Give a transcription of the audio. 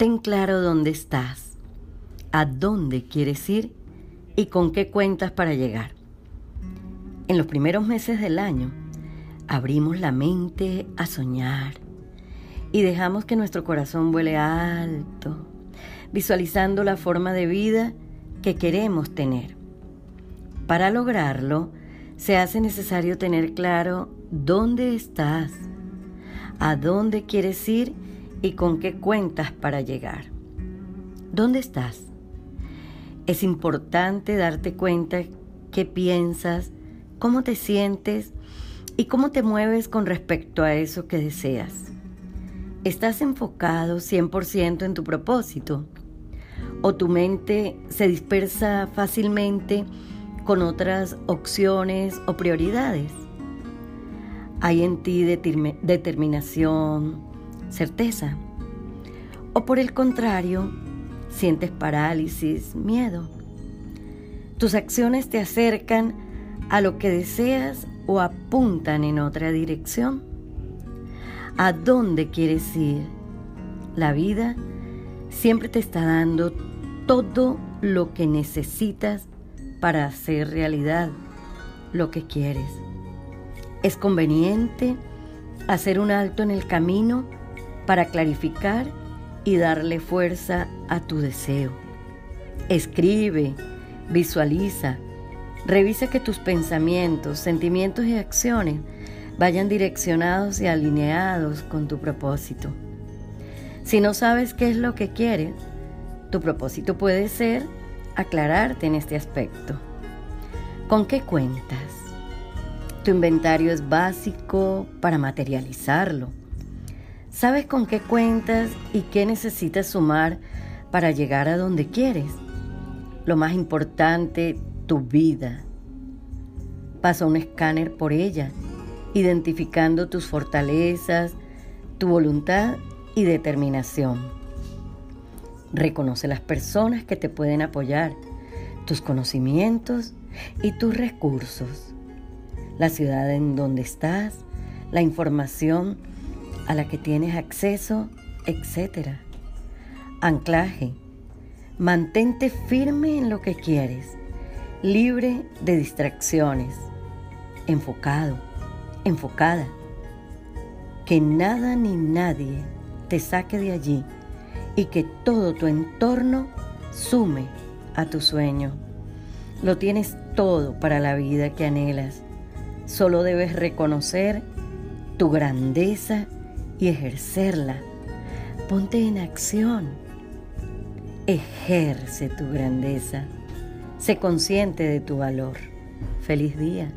Ten claro dónde estás, a dónde quieres ir y con qué cuentas para llegar. En los primeros meses del año, abrimos la mente a soñar y dejamos que nuestro corazón vuele alto, visualizando la forma de vida que queremos tener. Para lograrlo, se hace necesario tener claro dónde estás, a dónde quieres ir y con qué cuentas para llegar. ¿Dónde estás? Es importante darte cuenta qué piensas, cómo te sientes y cómo te mueves con respecto a eso que deseas. ¿Estás enfocado 100% en tu propósito? ¿O tu mente se dispersa fácilmente con otras opciones o prioridades? ¿Hay en ti determinación, certeza? ¿O por el contrario, sientes parálisis, miedo? ¿Tus acciones te acercan a lo que deseas o apuntan en otra dirección? ¿A dónde quieres ir? La vida siempre te está dando todo lo que necesitas para hacer realidad lo que quieres. Es conveniente hacer un alto en el camino para clarificar y darle fuerza a tu deseo. Escribe, visualiza, revisa que tus pensamientos, sentimientos y acciones vayan direccionados y alineados con tu propósito. Si no sabes qué es lo que quieres, tu propósito puede ser aclararte en este aspecto. ¿Con qué cuentas? Tu inventario es básico para materializarlo. ¿Sabes con qué cuentas y qué necesitas sumar para llegar a donde quieres? Lo más importante, tu vida. Pasa un escáner por ella, identificando tus fortalezas, tu voluntad y determinación. Reconoce las personas que te pueden apoyar, tus conocimientos y tus recursos, la ciudad en donde estás, la información a la que tienes acceso, etc. Anclaje. Mantente firme en lo que quieres, libre de distracciones, enfocado, enfocada. Que nada ni nadie te saque de allí y que todo tu entorno sume a tu sueño. Lo tienes todo para la vida que anhelas. Solo debes reconocer tu grandeza y ejercerla. Ponte en acción. Ejerce tu grandeza. Sé consciente de tu valor. Feliz día.